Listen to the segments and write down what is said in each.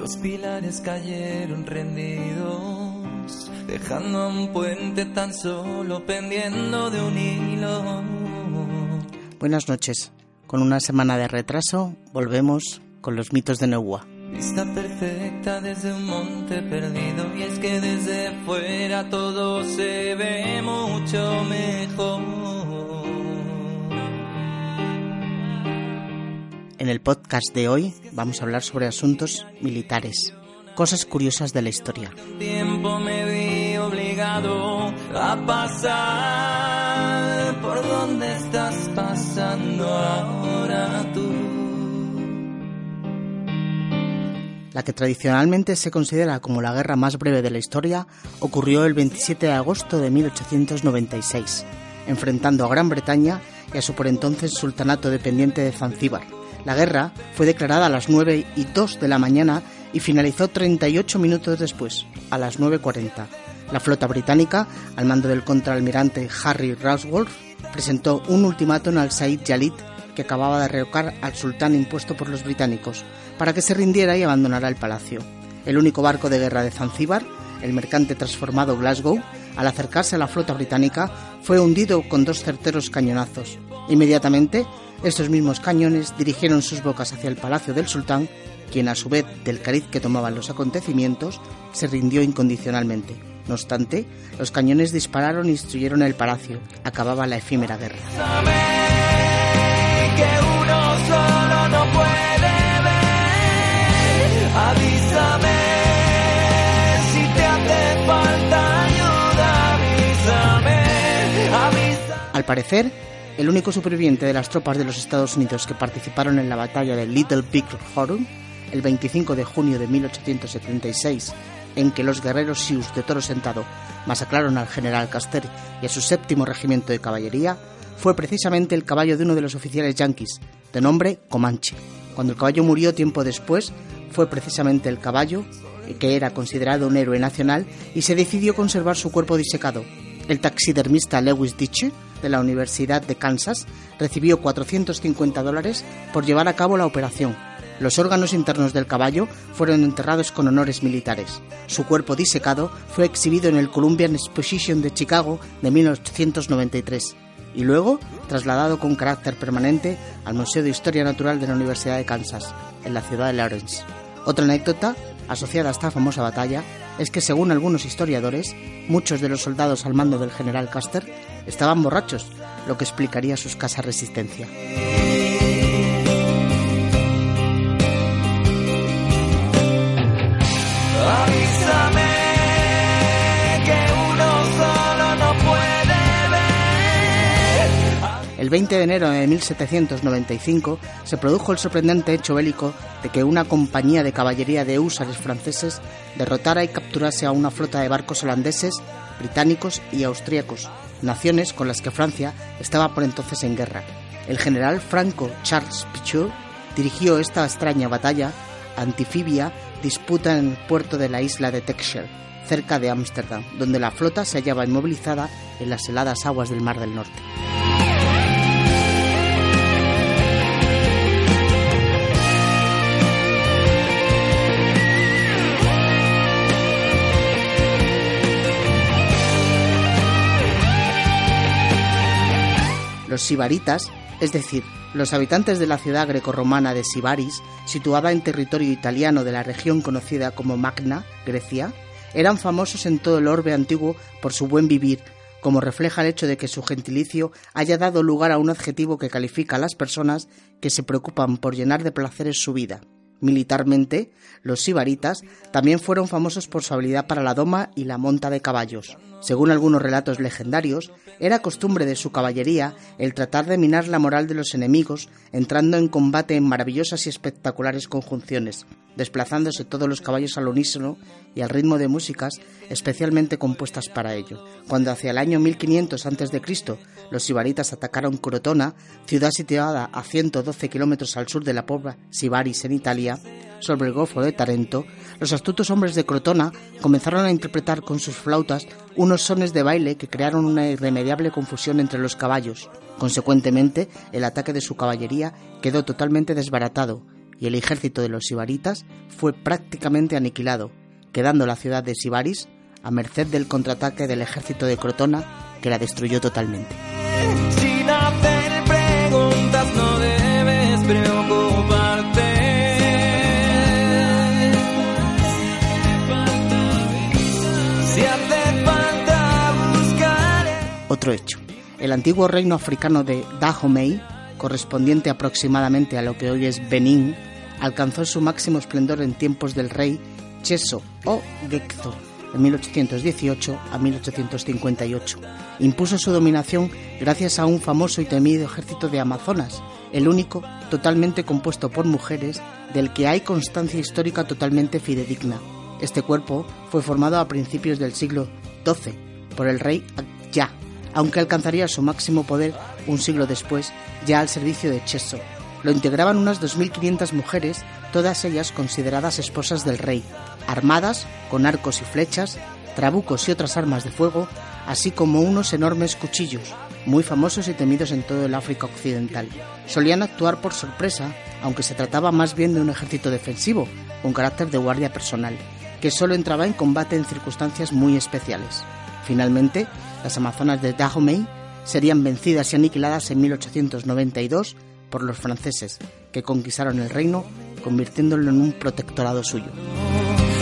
Los pilares cayeron rendidos, dejando un puente tan solo pendiendo de un hilo. Buenas noches. Con una semana de retraso, volvemos con los mitos de Neuwa. Vista perfecta desde un monte perdido y es que desde fuera todo se ve mucho mejor. En el podcast de hoy vamos a hablar sobre asuntos militares, cosas curiosas de la historia. Tiempo me vi obligado a pasar por donde estás pasando ahora tú. La que tradicionalmente se considera como la guerra más breve de la historia ocurrió el 27 de agosto de 1896, enfrentando a Gran Bretaña y a su por entonces sultanato dependiente de Zanzíbar. La guerra fue declarada a las 9 y 2 de la mañana y finalizó 38 minutos después, a las 9.40. La flota británica, al mando del contraalmirante Harry Rawsworth, presentó un ultimátum al Said Jalid que acababa de revocar al sultán impuesto por los británicos, para que se rindiera y abandonara el palacio. El único barco de guerra de Zanzíbar, el mercante transformado Glasgow, al acercarse a la flota británica, fue hundido con dos certeros cañonazos. Inmediatamente, estos mismos cañones dirigieron sus bocas hacia el palacio del sultán, quien a su vez del cariz que tomaban los acontecimientos, se rindió incondicionalmente. No obstante, los cañones dispararon y destruyeron el palacio. Acababa la efímera guerra. que uno solo no puede ver. Avísame si te hace falta ayuda. Avísame, avísame. Al parecer, el único superviviente de las tropas de los Estados Unidos que participaron en la batalla de Little Big Horn el 25 de junio de 1876, en que los guerreros Sioux de Toro Sentado masacraron al general Custer y a su séptimo regimiento de caballería, fue precisamente el caballo de uno de los oficiales yanquis, de nombre Comanche. Cuando el caballo murió tiempo después, fue precisamente el caballo que era considerado un héroe nacional y se decidió conservar su cuerpo disecado. El taxidermista Lewis Ditch de la Universidad de Kansas recibió 450 dólares por llevar a cabo la operación. Los órganos internos del caballo fueron enterrados con honores militares. Su cuerpo disecado fue exhibido en el Columbian Exposition de Chicago de 1893 y luego trasladado con carácter permanente al Museo de Historia Natural de la Universidad de Kansas, en la ciudad de Lawrence. Otra anécdota asociada a esta famosa batalla es que, según algunos historiadores, muchos de los soldados al mando del general Custer estaban borrachos, lo que explicaría su escasa resistencia. Avísame que uno solo no puede ver. El 20 de enero de 1795 se produjo el sorprendente hecho bélico de que una compañía de caballería de húsares franceses derrotara y capturase a una flota de barcos holandeses, británicos y austríacos, naciones con las que Francia estaba por entonces en guerra. El general franco Charles Pichot dirigió esta extraña batalla antifibia disputa en el puerto de la isla de Texel, cerca de Ámsterdam, donde la flota se hallaba inmovilizada en las heladas aguas del Mar del Norte. Los sibaritas, es decir, los habitantes de la ciudad grecorromana de Sibaris, situada en territorio italiano de la región conocida como Magna, Grecia, eran famosos en todo el orbe antiguo por su buen vivir, como refleja el hecho de que su gentilicio haya dado lugar a un adjetivo que califica a las personas que se preocupan por llenar de placeres su vida. Militarmente, los sibaritas también fueron famosos por su habilidad para la doma y la monta de caballos. Según algunos relatos legendarios, era costumbre de su caballería el tratar de minar la moral de los enemigos, entrando en combate en maravillosas y espectaculares conjunciones, desplazándose todos los caballos al unísono y al ritmo de músicas especialmente compuestas para ello. Cuando hacia el año 1500 a.C. los sibaritas atacaron Crotona, ciudad situada a 112 kilómetros al sur de la pobre Sibaris en Italia, sobre el Golfo de Tarento, los astutos hombres de Crotona comenzaron a interpretar con sus flautas unos sones de baile que crearon una irremediable confusión entre los caballos. Consecuentemente, el ataque de su caballería quedó totalmente desbaratado y el ejército de los sibaritas fue prácticamente aniquilado, quedando la ciudad de Sibaris a merced del contraataque del ejército de Crotona que la destruyó totalmente. Otro hecho. El antiguo reino africano de Dahomey, correspondiente aproximadamente a lo que hoy es Benín, alcanzó su máximo esplendor en tiempos del rey Cheso o Gekzo, de 1818 a 1858. Impuso su dominación gracias a un famoso y temido ejército de amazonas, el único totalmente compuesto por mujeres del que hay constancia histórica totalmente fidedigna. Este cuerpo fue formado a principios del siglo XII por el rey Ya, aunque alcanzaría su máximo poder un siglo después, ya al servicio de Cheso. Lo integraban unas 2.500 mujeres, todas ellas consideradas esposas del rey, armadas con arcos y flechas, trabucos y otras armas de fuego, así como unos enormes cuchillos, muy famosos y temidos en todo el África Occidental. Solían actuar por sorpresa, aunque se trataba más bien de un ejército defensivo, con carácter de guardia personal, que solo entraba en combate en circunstancias muy especiales. Finalmente, las amazonas de Dahomey serían vencidas y aniquiladas en 1892 por los franceses, que conquistaron el reino, convirtiéndolo en un protectorado suyo.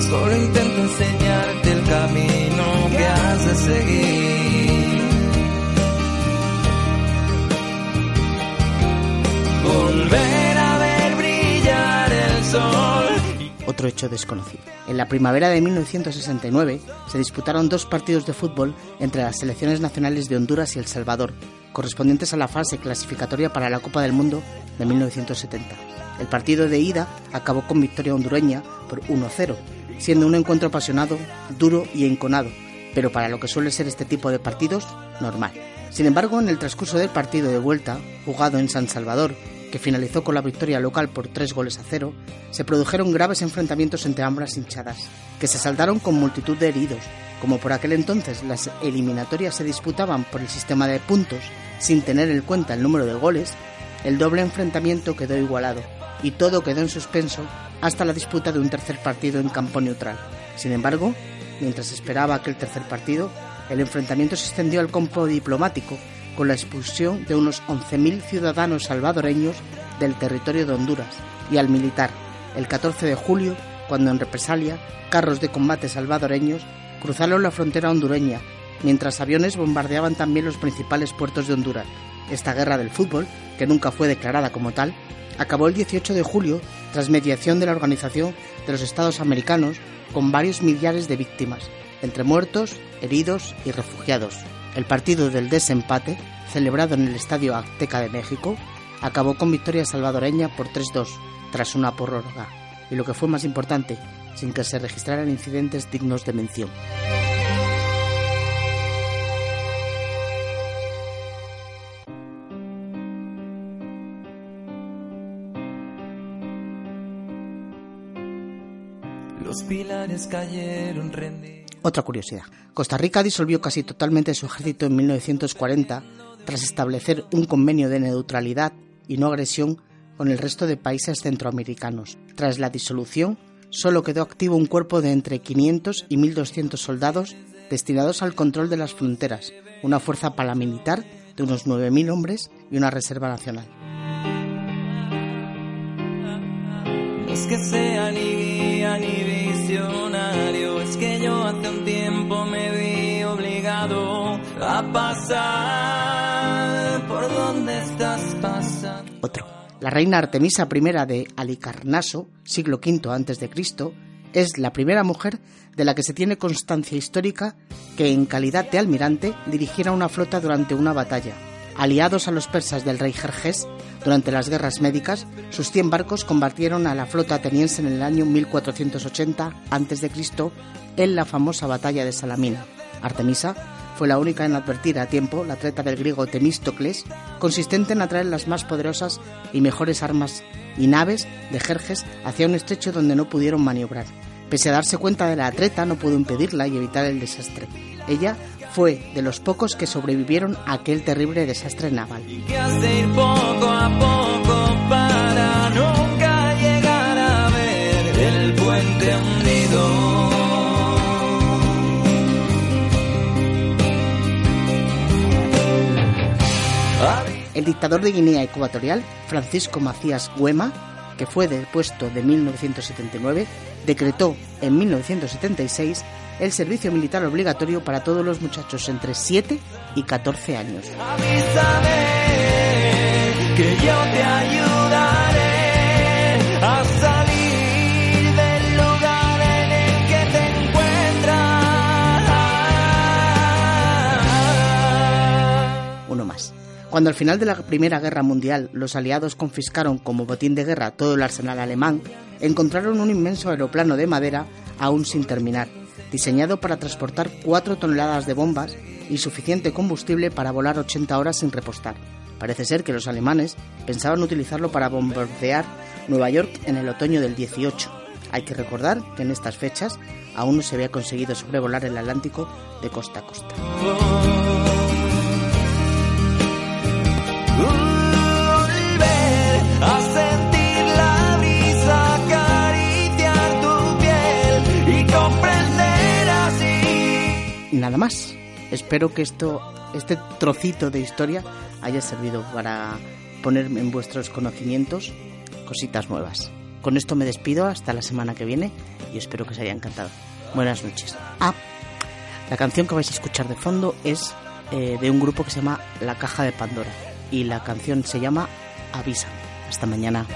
Solo intento enseñarte el camino que has de seguir. Otro hecho desconocido. En la primavera de 1969 se disputaron dos partidos de fútbol entre las selecciones nacionales de Honduras y El Salvador, correspondientes a la fase clasificatoria para la Copa del Mundo de 1970. El partido de ida acabó con victoria hondureña por 1-0, siendo un encuentro apasionado, duro y enconado, pero para lo que suele ser este tipo de partidos, normal. Sin embargo, en el transcurso del partido de vuelta, jugado en San Salvador, que finalizó con la victoria local por tres goles a cero, se produjeron graves enfrentamientos entre ambas hinchadas, que se saldaron con multitud de heridos. Como por aquel entonces las eliminatorias se disputaban por el sistema de puntos, sin tener en cuenta el número de goles, el doble enfrentamiento quedó igualado, y todo quedó en suspenso hasta la disputa de un tercer partido en campo neutral. Sin embargo, mientras esperaba aquel tercer partido, el enfrentamiento se extendió al campo diplomático, con la expulsión de unos 11.000 ciudadanos salvadoreños del territorio de Honduras y al militar el 14 de julio, cuando en represalia carros de combate salvadoreños cruzaron la frontera hondureña, mientras aviones bombardeaban también los principales puertos de Honduras. Esta guerra del fútbol, que nunca fue declarada como tal, acabó el 18 de julio tras mediación de la Organización de los Estados Americanos con varios millares de víctimas, entre muertos, heridos y refugiados. El partido del desempate, celebrado en el Estadio Azteca de México, acabó con victoria salvadoreña por 3-2, tras una prórroga, y lo que fue más importante, sin que se registraran incidentes dignos de mención. Los pilares cayeron rendidos. Otra curiosidad. Costa Rica disolvió casi totalmente su ejército en 1940 tras establecer un convenio de neutralidad y no agresión con el resto de países centroamericanos. Tras la disolución, solo quedó activo un cuerpo de entre 500 y 1.200 soldados destinados al control de las fronteras, una fuerza paramilitar de unos 9.000 hombres y una reserva nacional. Que visionario, Otro. La reina Artemisa I de Alicarnaso, siglo V a.C., es la primera mujer de la que se tiene constancia histórica que en calidad de almirante dirigiera una flota durante una batalla. Aliados a los persas del rey Jerjes, durante las guerras médicas, sus 100 barcos combatieron a la flota ateniense en el año 1480 a.C. en la famosa batalla de Salamina. Artemisa fue la única en advertir a tiempo la treta del griego Temístocles, consistente en atraer las más poderosas y mejores armas y naves de Jerjes hacia un estrecho donde no pudieron maniobrar. Pese a darse cuenta de la treta, no pudo impedirla y evitar el desastre. Ella fue de los pocos que sobrevivieron a aquel terrible desastre naval. Dictador de Guinea Ecuatorial, Francisco Macías Güema, que fue depuesto de 1979, decretó en 1976 el servicio militar obligatorio para todos los muchachos entre 7 y 14 años. Cuando al final de la Primera Guerra Mundial los aliados confiscaron como botín de guerra todo el arsenal alemán, encontraron un inmenso aeroplano de madera aún sin terminar, diseñado para transportar 4 toneladas de bombas y suficiente combustible para volar 80 horas sin repostar. Parece ser que los alemanes pensaban utilizarlo para bombardear Nueva York en el otoño del 18. Hay que recordar que en estas fechas aún no se había conseguido sobrevolar el Atlántico de costa a costa. Nada más. Espero que esto, este trocito de historia haya servido para poner en vuestros conocimientos cositas nuevas. Con esto me despido hasta la semana que viene y espero que os haya encantado. Buenas noches. Ah, la canción que vais a escuchar de fondo es eh, de un grupo que se llama La Caja de Pandora y la canción se llama Avisa. Hasta mañana.